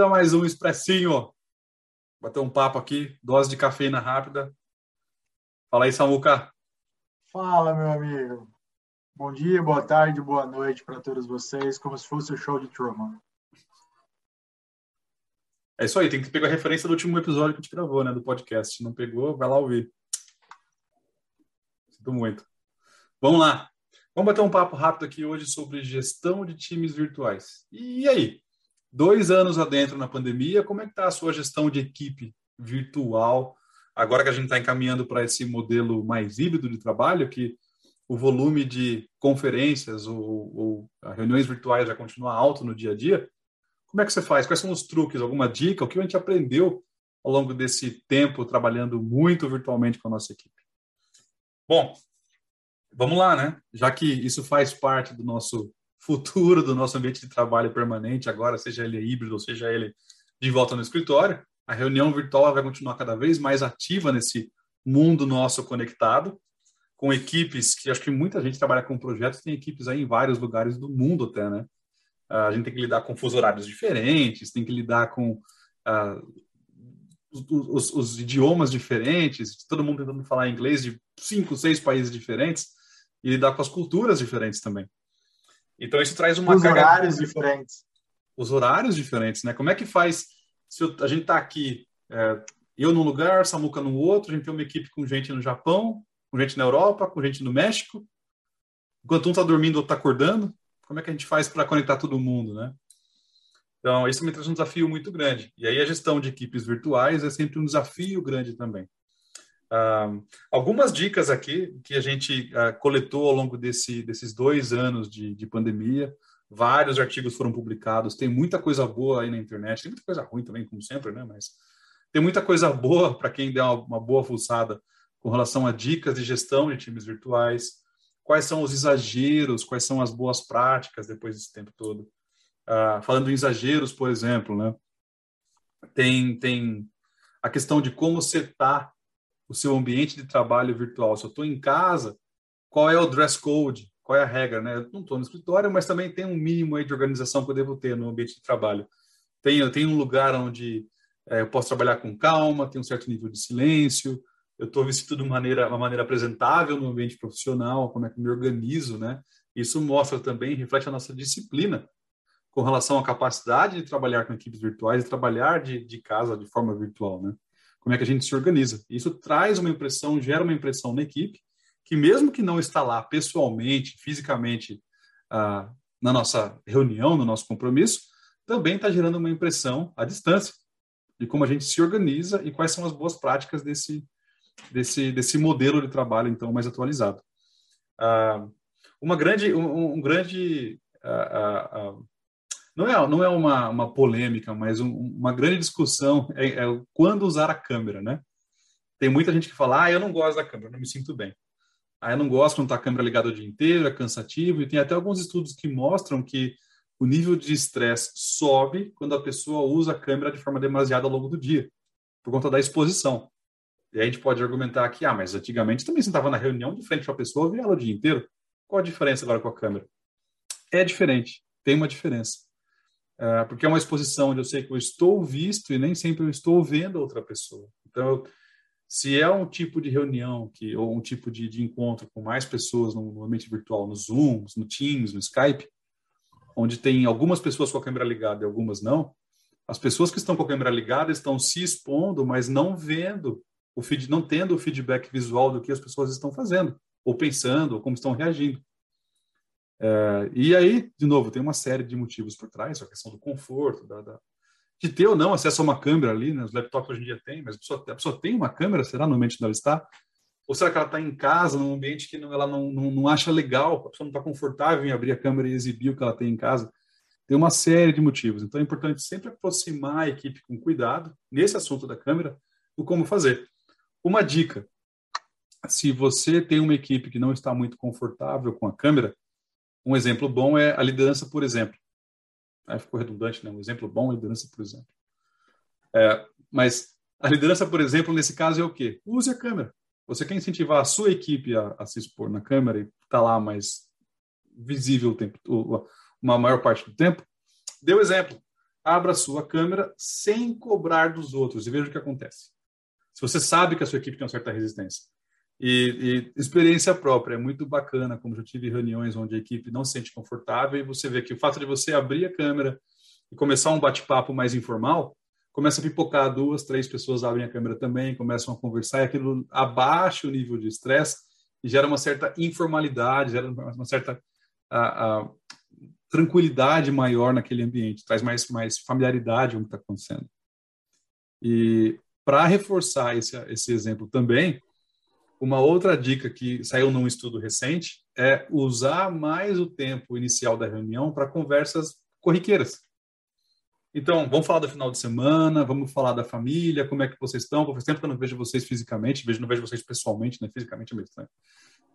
Bem-vindo a mais um Expressinho. Bater um papo aqui, dose de cafeína rápida. Fala aí, Samuca. Fala, meu amigo. Bom dia, boa tarde, boa noite para todos vocês, como se fosse o show de Truman. É isso aí, tem que pegar a referência do último episódio que a gente gravou, né, do podcast. Se não pegou, vai lá ouvir. Sinto muito. Vamos lá. Vamos bater um papo rápido aqui hoje sobre gestão de times virtuais. E aí? Dois anos adentro na pandemia, como é que está a sua gestão de equipe virtual? Agora que a gente está encaminhando para esse modelo mais híbrido de trabalho, que o volume de conferências ou, ou reuniões virtuais já continua alto no dia a dia, como é que você faz? Quais são os truques? Alguma dica? O que a gente aprendeu ao longo desse tempo trabalhando muito virtualmente com a nossa equipe? Bom, vamos lá, né? Já que isso faz parte do nosso futuro do nosso ambiente de trabalho permanente, agora, seja ele híbrido, seja ele de volta no escritório, a reunião virtual vai continuar cada vez mais ativa nesse mundo nosso conectado, com equipes que acho que muita gente trabalha com projetos, tem equipes aí em vários lugares do mundo até, né? A gente tem que lidar com fuso horários diferentes, tem que lidar com uh, os, os, idiomas diferentes, todo mundo tentando falar inglês de cinco, seis países diferentes e lidar com as culturas diferentes também. Então isso traz uma os carga... horários diferentes. Os horários diferentes, né? Como é que faz se eu, a gente está aqui, é, eu num lugar, Samuca no outro, a gente tem uma equipe com gente no Japão, com gente na Europa, com gente no México. Enquanto um está dormindo, outro está acordando. Como é que a gente faz para conectar todo mundo, né? Então, isso me traz um desafio muito grande. E aí, a gestão de equipes virtuais é sempre um desafio grande também. Uh, algumas dicas aqui que a gente uh, coletou ao longo desse, desses dois anos de, de, pandemia. Vários artigos foram publicados, tem muita coisa boa aí na internet, tem muita coisa ruim também, como sempre, né? Mas tem muita coisa boa para quem der uma, uma, boa fuçada com relação a dicas de gestão de times virtuais. Quais são os exageros, quais são as boas práticas depois desse tempo todo. Uh, falando em exageros, por exemplo, né? Tem, tem a questão de como setar o seu ambiente de trabalho virtual. Se eu estou em casa, qual é o dress code? Qual é a regra? Né? Eu não estou no escritório, mas também tem um mínimo aí de organização que eu devo ter no ambiente de trabalho. Tenho, tenho um lugar onde é, eu posso trabalhar com calma, tem um certo nível de silêncio, eu estou vestido de maneira, uma maneira apresentável no ambiente profissional, como é que eu me organizo, né? Isso mostra também, reflete a nossa disciplina com relação à capacidade de trabalhar com equipes virtuais e trabalhar de, de casa de forma virtual, né? Como é que a gente se organiza. Isso traz uma impressão, gera uma impressão na equipe, que mesmo que não está lá pessoalmente, fisicamente, ah, na nossa reunião, no nosso compromisso, também está gerando uma impressão à distância de como a gente se organiza e quais são as boas práticas desse, desse, desse modelo de trabalho, então, mais atualizado. Ah, uma grande, um, um grande ah, não é, não é uma, uma polêmica, mas um, uma grande discussão é, é, quando usar a câmera, né? Tem muita gente que fala, ah, eu não gosto da câmera, não me sinto bem. Ah, eu não gosto quando está a câmera ligada o dia inteiro, é cansativo, e tem até alguns estudos que mostram que o nível de estresse sobe quando a pessoa usa a câmera de forma demasiada ao longo do dia, por conta da exposição. E a gente pode argumentar que, ah, mas antigamente também sentava na reunião de frente para a pessoa via ela o dia inteiro. Qual a diferença agora com a câmera? É diferente, tem uma diferença. Uh, porque é uma exposição onde eu sei que eu estou visto e nem sempre eu estou vendo outra pessoa. Então, se é um tipo de reunião que ou um tipo de, de encontro com mais pessoas no, no, ambiente virtual, no Zoom, no Teams, no Skype, onde tem algumas pessoas com a câmera ligada e algumas não, as pessoas que estão com a câmera ligada estão se expondo, mas não vendo o feed, não tendo o feedback visual do que as pessoas estão fazendo, ou pensando, ou como estão reagindo. É, e aí, de novo, tem uma série de motivos por trás, a questão do conforto, da, da, de ter ou não acesso a uma câmera ali, né? Os laptops hoje em dia tem, mas a pessoa, a pessoa tem uma câmera, será, no ambiente onde ela está? Ou será que ela está em casa, num ambiente que não, ela não, não, não acha legal, a pessoa não está confortável em abrir a câmera e exibir o que ela tem em casa? Tem uma série de motivos. Então é importante sempre aproximar a equipe com cuidado, nesse assunto da câmera, do como fazer. Uma dica: se você tem uma equipe que não está muito confortável com a câmera, um exemplo bom é a liderança por exemplo. Aí ficou redundante, né? Um exemplo bom é a liderança por exemplo. É, mas a liderança, por exemplo, nesse caso é o quê? Use a câmera. Você quer incentivar a sua equipe a, a se expor na câmera e tá lá mais visível o tempo, uma maior parte do tempo? Dê o exemplo. abra a sua câmera sem cobrar dos outros e veja o que acontece. Se você sabe que a sua equipe tem uma certa resistência. E, e, experiência própria, é muito bacana, como já tive reuniões onde a equipe não se sente confortável e você vê que o fato de você abrir a câmera e começar um bate-papo mais informal, começa a pipocar duas, três pessoas abrem a câmera também, começam a conversar e aquilo abaixa o nível de estresse e gera uma certa informalidade, gera uma certa a, a, tranquilidade maior naquele ambiente, traz mais, mais familiaridade com o que está acontecendo. E para reforçar esse, esse exemplo também, uma outra dica que saiu num estudo recente é usar mais o tempo inicial da reunião para conversas corriqueiras. Então, vamos falar do final de semana, vamos falar da família, como é que vocês estão. Faz tempo que eu não vejo vocês fisicamente, vejo, não vejo vocês pessoalmente, né? Fisicamente é meio estranho.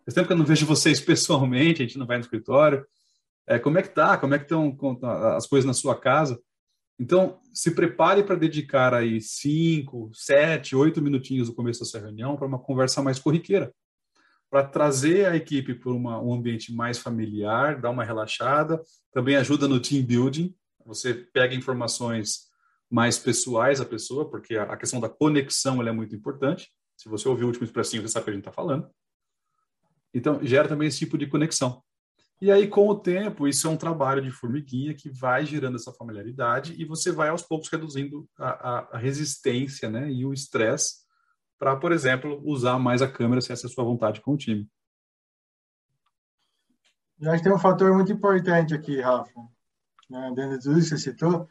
Faz tempo que eu não vejo vocês pessoalmente, a gente não vai no escritório. É, como é que tá? Como é que estão as coisas na sua casa? Então, se prepare para dedicar aí cinco, sete, oito minutinhos no começo da sua reunião para uma conversa mais corriqueira, para trazer a equipe para um ambiente mais familiar, dar uma relaxada. Também ajuda no team building. Você pega informações mais pessoais da pessoa, porque a questão da conexão é muito importante. Se você ouvir o último expressinho, você sabe o que a gente está falando. Então, gera também esse tipo de conexão. E aí, com o tempo, isso é um trabalho de formiguinha que vai gerando essa familiaridade e você vai aos poucos reduzindo a, a, a resistência né, e o estresse para, por exemplo, usar mais a câmera se essa é a sua vontade com o time. Já acho que tem um fator muito importante aqui, Rafa, né, dentro de tudo isso que você citou,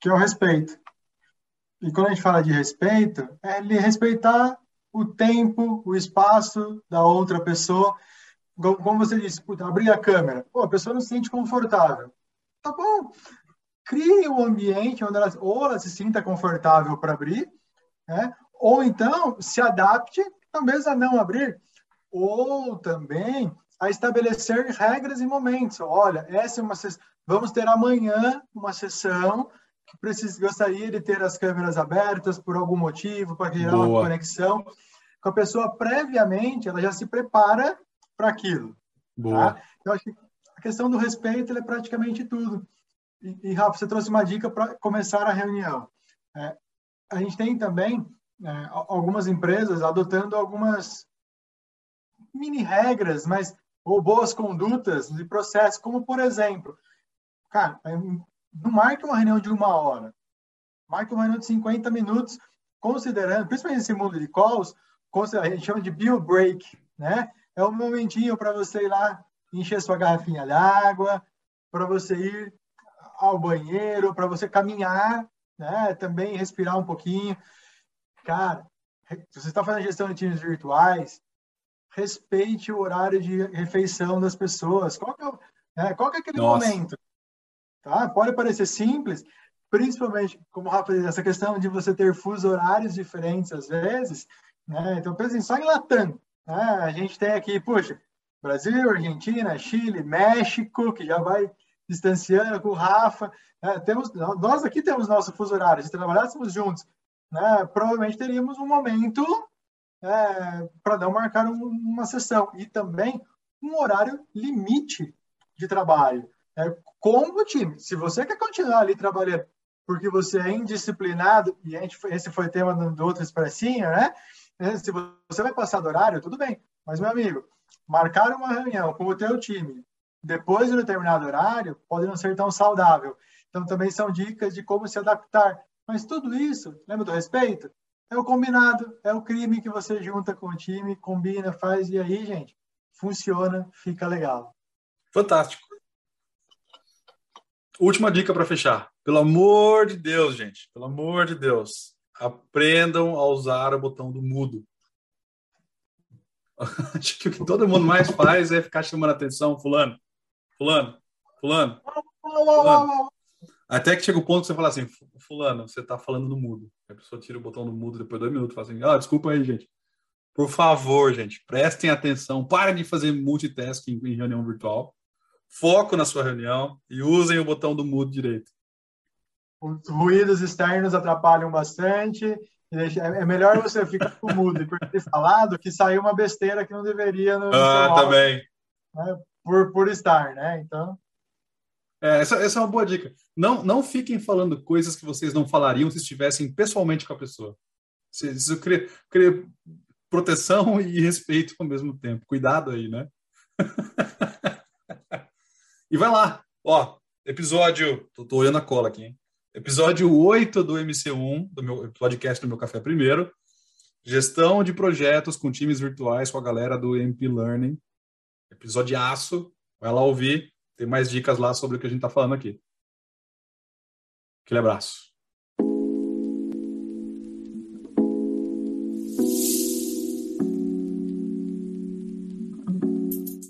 que é o respeito. E quando a gente fala de respeito, é ele respeitar o tempo, o espaço da outra pessoa como você disse, puta, abrir a câmera. Pô, a pessoa não se sente confortável. Tá bom. Crie um ambiente onde ela, ou ela se sinta confortável para abrir, né? ou então se adapte talvez a não abrir, ou também a estabelecer regras e momentos. Olha, essa é uma vamos ter amanhã uma sessão que precisa, gostaria de ter as câmeras abertas por algum motivo, para criar Boa. uma conexão. Com a pessoa previamente, ela já se prepara para aquilo. Boa. Tá? Eu acho que a questão do respeito é praticamente tudo. E, e Rafa, você trouxe uma dica para começar a reunião. É, a gente tem também é, algumas empresas adotando algumas mini regras, mas ou boas condutas de processo, como por exemplo, cara, é, não marque uma reunião de uma hora, marque uma reunião de 50 minutos, considerando, principalmente nesse mundo de calls, a gente chama de bill break, né? É um momentinho para você ir lá encher sua garrafinha d'água, para você ir ao banheiro, para você caminhar, né? Também respirar um pouquinho. Cara, se você está fazendo gestão de times virtuais, respeite o horário de refeição das pessoas. Qual que é, né? Qual que é aquele Nossa. momento? Tá? Pode parecer simples, principalmente, como o Rafa disse, essa questão de você ter fuso horários diferentes às vezes. Né? Então, pense só em Latam. Ah, a gente tem aqui, puxa, Brasil, Argentina, Chile, México, que já vai distanciando com o Rafa. É, temos, nós aqui temos nosso fuso horário, se trabalhássemos juntos, né, provavelmente teríamos um momento é, para não marcar um, uma sessão. E também um horário limite de trabalho. É, com o time. Se você quer continuar ali trabalhando porque você é indisciplinado, e gente, esse foi tema do outro expressinho, né? É, se você vai passar do horário, tudo bem. Mas, meu amigo, marcar uma reunião com o teu time depois de um determinado horário pode não ser tão saudável. Então, também são dicas de como se adaptar. Mas tudo isso, lembra do respeito? É o combinado, é o crime que você junta com o time, combina, faz, e aí, gente, funciona, fica legal. Fantástico. Última dica para fechar. Pelo amor de Deus, gente, pelo amor de Deus aprendam a usar o botão do mudo. Acho que o que todo mundo mais faz é ficar chamando atenção, fulano, fulano, fulano, fulano. Até que chega o ponto que você fala assim, fulano, você está falando no mudo. A pessoa tira o botão do mudo depois de dois minutos e fala assim, ah, desculpa aí, gente. Por favor, gente, prestem atenção, parem de fazer multitasking em reunião virtual, foco na sua reunião e usem o botão do mudo direito os ruídos externos atrapalham bastante. É melhor você ficar com mudo e por ter falado que saiu uma besteira que não deveria no, ah, também. Né? Por, por estar, né? Então. É, essa, essa é uma boa dica. Não, não fiquem falando coisas que vocês não falariam se estivessem pessoalmente com a pessoa. Isso cria, cria proteção e respeito ao mesmo tempo. Cuidado aí, né? e vai lá. Ó, episódio. Tô, tô olhando a cola aqui, hein? Episódio 8 do MC1, do meu podcast do meu Café Primeiro. Gestão de projetos com times virtuais com a galera do MP Learning. Episódio aço. Vai lá ouvir. Tem mais dicas lá sobre o que a gente está falando aqui. Aquele abraço.